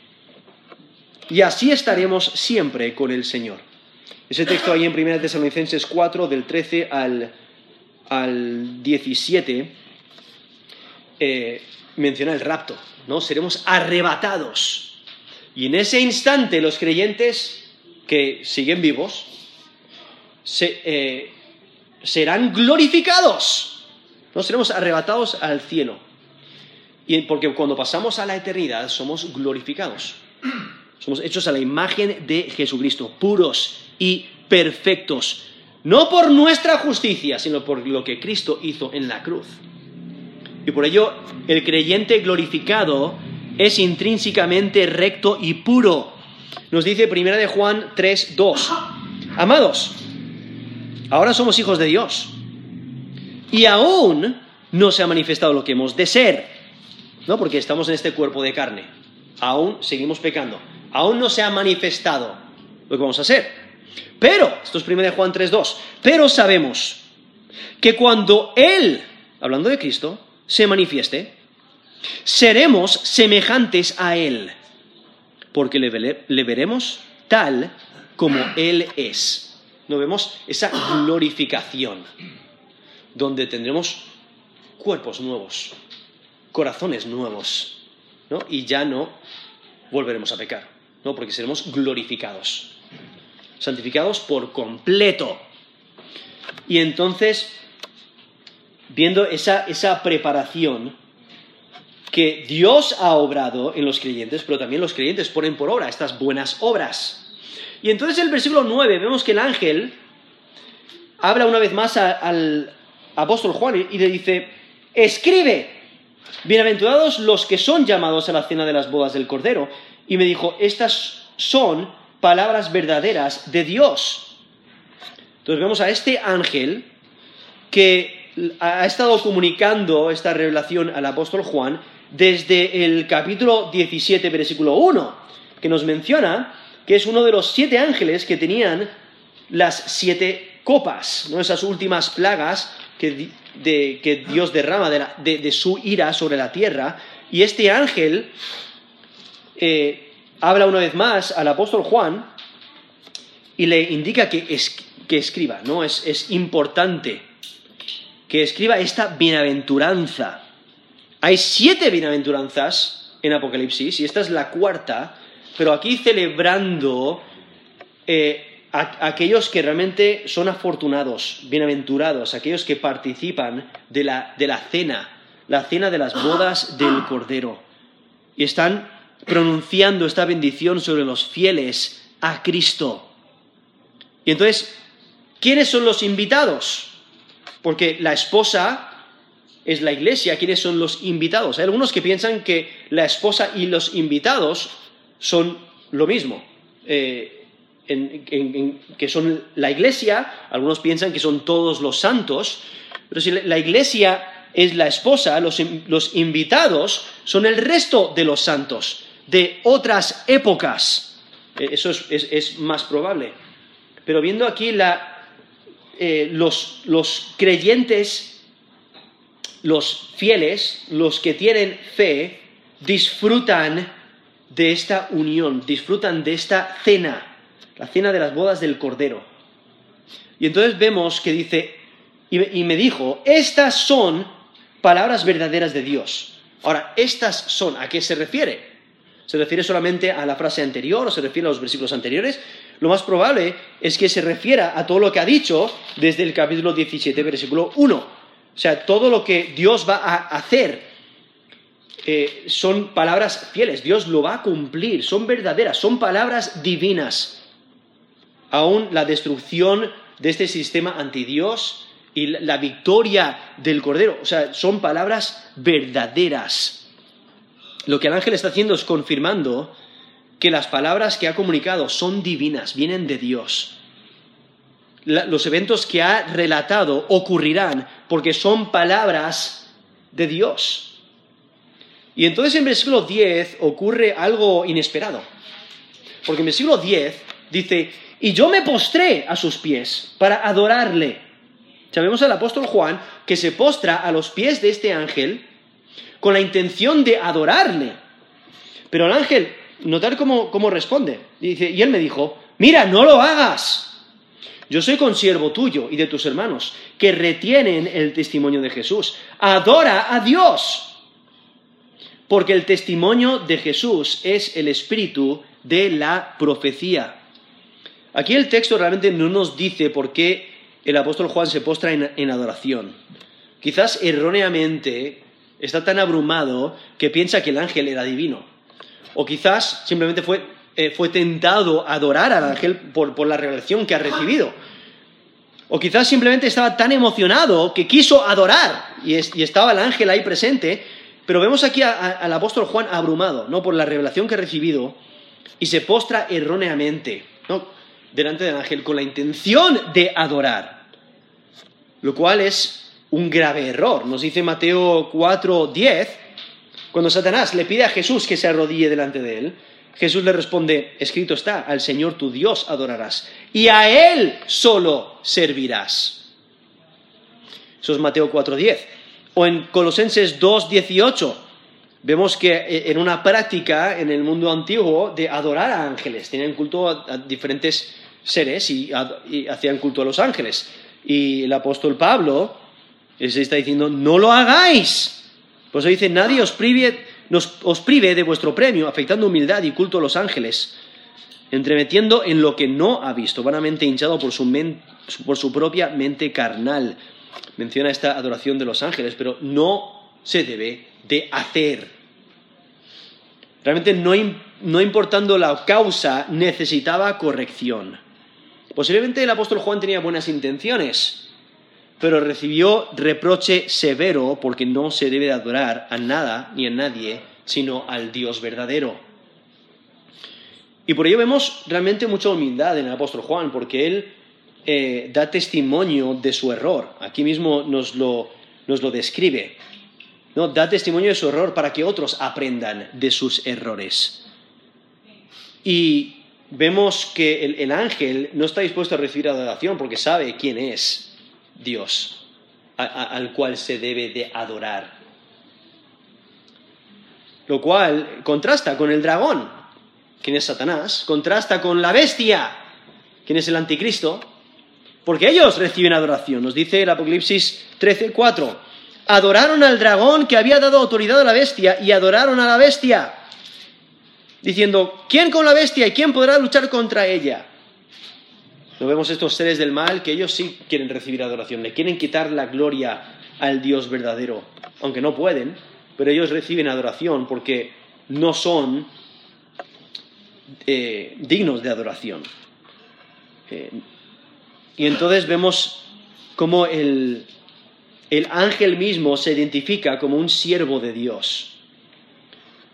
Y así estaremos siempre con el Señor. Ese texto ahí en 1 Tesalonicenses 4, del 13 al, al 17, eh, menciona el rapto, ¿no? Seremos arrebatados. Y en ese instante los creyentes que siguen vivos se, eh, serán glorificados. No seremos arrebatados al cielo. Y porque cuando pasamos a la eternidad somos glorificados. Somos hechos a la imagen de Jesucristo, puros y perfectos. No por nuestra justicia, sino por lo que Cristo hizo en la cruz. Y por ello el creyente glorificado es intrínsecamente recto y puro. Nos dice 1 de Juan 3, 2. Amados, ahora somos hijos de Dios. Y aún no se ha manifestado lo que hemos de ser. ¿No? Porque estamos en este cuerpo de carne. Aún seguimos pecando. Aún no se ha manifestado lo que vamos a hacer. Pero, esto es 1 de Juan 3, 2. Pero sabemos que cuando Él, hablando de Cristo, se manifieste, seremos semejantes a Él, porque le, veremos tal como Él es. ¿No vemos esa glorificación? Donde tendremos cuerpos nuevos, corazones nuevos, ¿no? Y ya no volveremos a pecar, ¿no? Porque seremos glorificados, santificados por completo. Y entonces viendo esa, esa preparación que Dios ha obrado en los creyentes, pero también los creyentes ponen por obra estas buenas obras. Y entonces en el versículo 9 vemos que el ángel habla una vez más al apóstol Juan y le dice, escribe, bienaventurados los que son llamados a la cena de las bodas del Cordero. Y me dijo, estas son palabras verdaderas de Dios. Entonces vemos a este ángel que ha estado comunicando esta revelación al apóstol Juan desde el capítulo 17, versículo 1, que nos menciona que es uno de los siete ángeles que tenían las siete copas, ¿no? esas últimas plagas que, Dios derrama de, su ira sobre la tierra. Y este ángel eh, habla una vez más al apóstol Juan y le indica que, escriba, ¿no? es importante que escriba esta bienaventuranza. Hay siete bienaventuranzas en Apocalipsis y esta es la cuarta, pero aquí celebrando eh, a, aquellos que realmente son afortunados, bienaventurados, aquellos que participan de la, de la cena, la cena de las bodas del Cordero. Y están pronunciando esta bendición sobre los fieles a Cristo. Y entonces, ¿quiénes son los invitados? porque la esposa es la iglesia, ¿quiénes son los invitados? Hay algunos que piensan que la esposa y los invitados son lo mismo, eh, que son la iglesia, algunos piensan que son todos los santos, pero si la iglesia es la esposa, los, invitados son el resto de los santos, de otras épocas. Eh, eso es más probable. Pero viendo aquí la, eh, los, los creyentes, los fieles, los que tienen fe, disfrutan de esta unión, disfrutan de esta cena, la cena de las bodas del Cordero. Y entonces vemos que dice, y me dijo, estas son palabras verdaderas de Dios. Ahora, estas son, ¿a qué se refiere? ¿Se refiere solamente a la frase anterior o se refiere a los versículos anteriores? Lo más probable es que se refiera a todo lo que ha dicho desde el capítulo 17, versículo 1. O sea, todo lo que Dios va a hacer eh, son palabras fieles, Dios lo va a cumplir, son verdaderas, son palabras divinas. Aún la destrucción de este sistema anti Dios y la victoria del Cordero, o sea, son palabras verdaderas. Lo que el ángel está haciendo es confirmando que las palabras que ha comunicado son divinas, vienen de Dios. los eventos que ha relatado ocurrirán porque son palabras de Dios. Y entonces en versículo 10 ocurre algo inesperado. Porque en versículo 10 dice, y yo me postré a sus pies para adorarle. Sabemos al apóstol Juan que se postra a los pies de este ángel con la intención de adorarle. Pero el ángel, notar cómo, responde. Y, dice, y él me dijo, mira, no lo hagas. Yo soy consiervo tuyo y de tus hermanos, que retienen el testimonio de Jesús. Adora a Dios. Porque el testimonio de Jesús es el espíritu de la profecía. Aquí el texto realmente no nos dice por qué el apóstol Juan se postra en, adoración. Quizás erróneamente está tan abrumado que piensa que el ángel era divino. O quizás simplemente fue, eh, tentado a adorar al ángel por, la revelación que ha recibido. O quizás simplemente estaba tan emocionado que quiso adorar y, estaba el ángel ahí presente. Pero vemos aquí al apóstol Juan abrumado, ¿no? Por la revelación que ha recibido y se postra erróneamente, ¿no? Delante del ángel con la intención de adorar. Lo cual es un grave error. Nos dice Mateo 4:10, cuando Satanás le pide a Jesús que se arrodille delante de él, Jesús le responde, escrito está, al Señor tu Dios adorarás y a Él solo servirás. Eso es Mateo 4:10. O en Colosenses 2:18, vemos que eh, en una práctica en el mundo antiguo de adorar a ángeles, tenían culto a, diferentes seres y, hacían culto a los ángeles. Y el apóstol Pablo se está diciendo, no lo hagáis. Por eso dice, nadie os prive, de vuestro premio, afectando humildad y culto a los ángeles, entremetiendo en lo que no ha visto, vanamente hinchado por su propia mente carnal. Menciona esta adoración de los ángeles, pero no se debe de hacer. Realmente no, no importando la causa, necesitaba corrección. Posiblemente el apóstol Juan tenía buenas intenciones, pero recibió reproche severo porque no se debe adorar a nada ni a nadie, sino al Dios verdadero. Y por ello vemos realmente mucha humildad en el apóstol Juan, porque él eh, da testimonio de su error. Aquí mismo nos lo, describe. ¿no? Da testimonio de su error para que otros aprendan de sus errores. Y vemos que el ángel no está dispuesto a recibir adoración porque sabe quién es. Dios al cual se debe de adorar. Lo cual contrasta con el dragón, quien es Satanás, contrasta con la bestia, quien es el anticristo, porque ellos reciben adoración. Nos dice el Apocalipsis 13:4. Adoraron al dragón que había dado autoridad a la bestia y adoraron a la bestia, diciendo, ¿quién con la bestia y quién podrá luchar contra ella? No vemos estos seres del mal que ellos sí quieren recibir adoración, le quieren quitar la gloria al Dios verdadero, aunque no pueden, pero ellos reciben adoración porque no son eh, dignos de adoración. Eh, y entonces vemos cómo el, el ángel mismo se identifica como un siervo de Dios.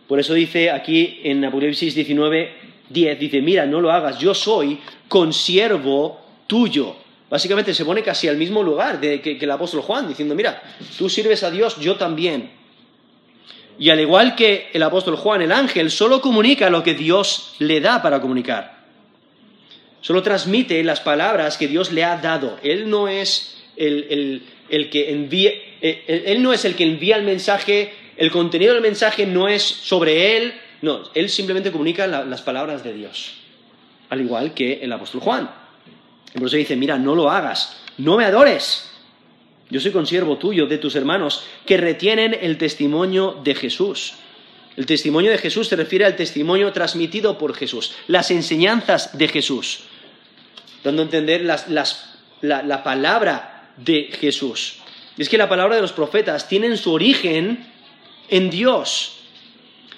Por eso dice aquí en Apocalipsis 19, 10, dice, mira, no lo hagas, yo soy consiervo tuyo. Básicamente se pone casi al mismo lugar de que, el apóstol Juan, diciendo, mira, tú sirves a Dios, yo también. Y al igual que el apóstol Juan, el ángel solo comunica lo que Dios le da para comunicar. Solo transmite las palabras que Dios le ha dado. Él no es el, que envía, eh, él no es el que envía el mensaje, el contenido del mensaje no es sobre él, no, él simplemente comunica las palabras de Dios al igual que el apóstol Juan. Y dice, mira, no lo hagas, no me adores. Yo soy consiervo tuyo, de tus hermanos, que retienen el testimonio de Jesús. El testimonio de Jesús se refiere al testimonio transmitido por Jesús, las enseñanzas de Jesús, dando a entender la, palabra de Jesús. Y es que la palabra de los profetas tiene su origen en Dios.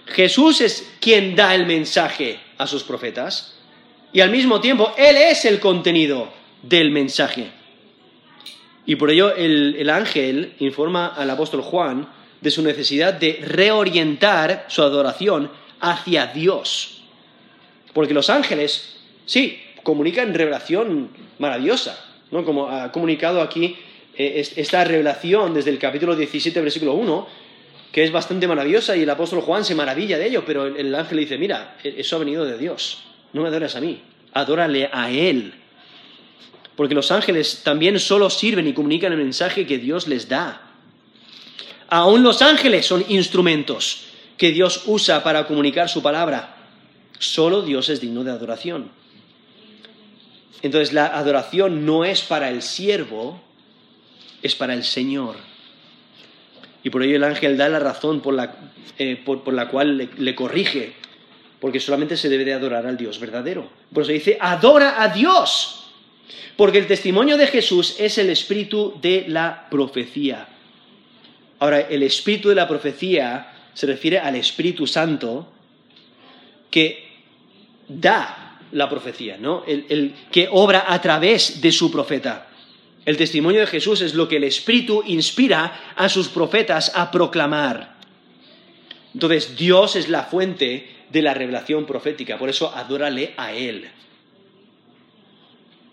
Jesús es quien da el mensaje a sus profetas, y al mismo tiempo Él es el contenido del mensaje. Y por ello el, ángel informa al apóstol Juan de su necesidad de reorientar su adoración hacia Dios. Porque los ángeles, sí, comunican revelación maravillosa, ¿no? Como ha comunicado aquí eh, esta revelación desde el capítulo 17, versículo 1, que es bastante maravillosa y el apóstol Juan se maravilla de ello, pero el ángel le dice, mira, e-, eso ha venido de Dios no me adoras a mí, adórale a Él. Porque los ángeles también solo sirven y comunican el mensaje que Dios les da. Aún los ángeles son instrumentos que Dios usa para comunicar su palabra. Solo Dios es digno de adoración. Entonces la adoración no es para el siervo, es para el Señor. Y por ello el ángel da la razón por la, eh, por, la cual le, le, corrige, porque solamente se debe de adorar al Dios verdadero. Por eso dice, adora a Dios, porque el testimonio de Jesús es el espíritu de la profecía. Ahora, el espíritu de la profecía se refiere al Espíritu Santo que da la profecía, ¿no? El, que obra a través de su profeta. El testimonio de Jesús es lo que el Espíritu inspira a sus profetas a proclamar. Entonces, Dios es la fuente de la revelación profética, por eso adórale a Él.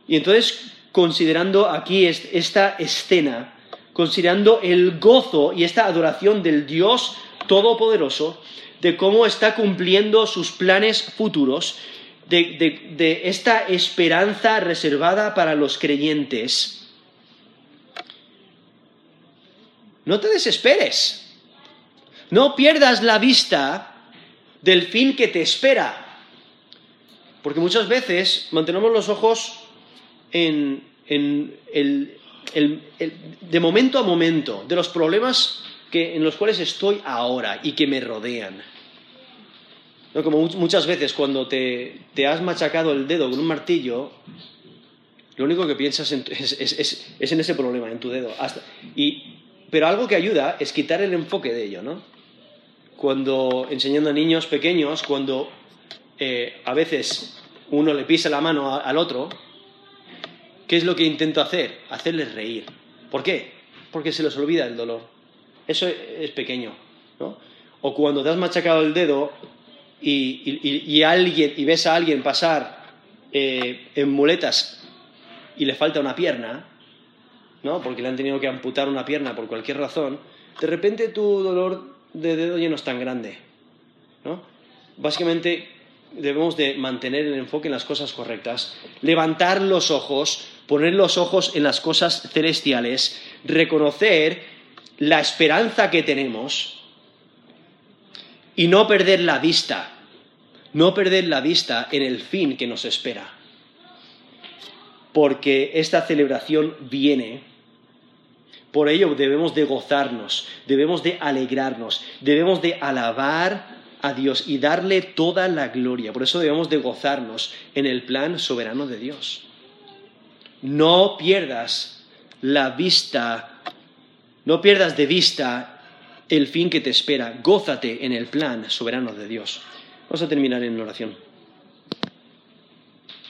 Y entonces, considerando aquí esta escena, considerando el gozo y esta adoración del Dios Todopoderoso, de cómo está cumpliendo sus planes futuros, de, esta esperanza reservada para los creyentes. No te desesperes, no pierdas la vista del fin que te espera, porque muchas veces mantenemos los ojos en, el, de momento a momento, de los problemas en los cuales estoy ahora y que me rodean. Como muchas veces cuando te, has machacado el dedo con un martillo, lo único que piensas es, en ese problema, en tu dedo. pero algo que ayuda es quitar el enfoque de ello, ¿no? Cuando enseñando a niños pequeños, cuando eh, a veces uno le pisa la mano al otro, ¿qué es lo que intento hacer? Hacerles reír. ¿Por qué? Porque se les olvida el dolor. Eso es pequeño, ¿no? O cuando te has machacado el dedo y, alguien, y ves a alguien pasar eh, en muletas y le falta una pierna, ¿no? Porque le han tenido que amputar una pierna por cualquier razón, de repente tu dolor de dedo ya no es tan grande, ¿no? Básicamente debemos de mantener el enfoque en las cosas correctas, levantar los ojos, poner los ojos en las cosas celestiales, reconocer la esperanza que tenemos y no perder la vista, no perder la vista en el fin que nos espera. Porque esta celebración viene, por ello debemos de gozarnos, debemos de alegrarnos, debemos de alabar a Dios y darle toda la gloria. Por eso debemos de gozarnos en el plan soberano de Dios. No pierdas la vista no pierdas de vista el fin que te espera. Gózate en el plan soberano de Dios. Vamos a terminar en oración.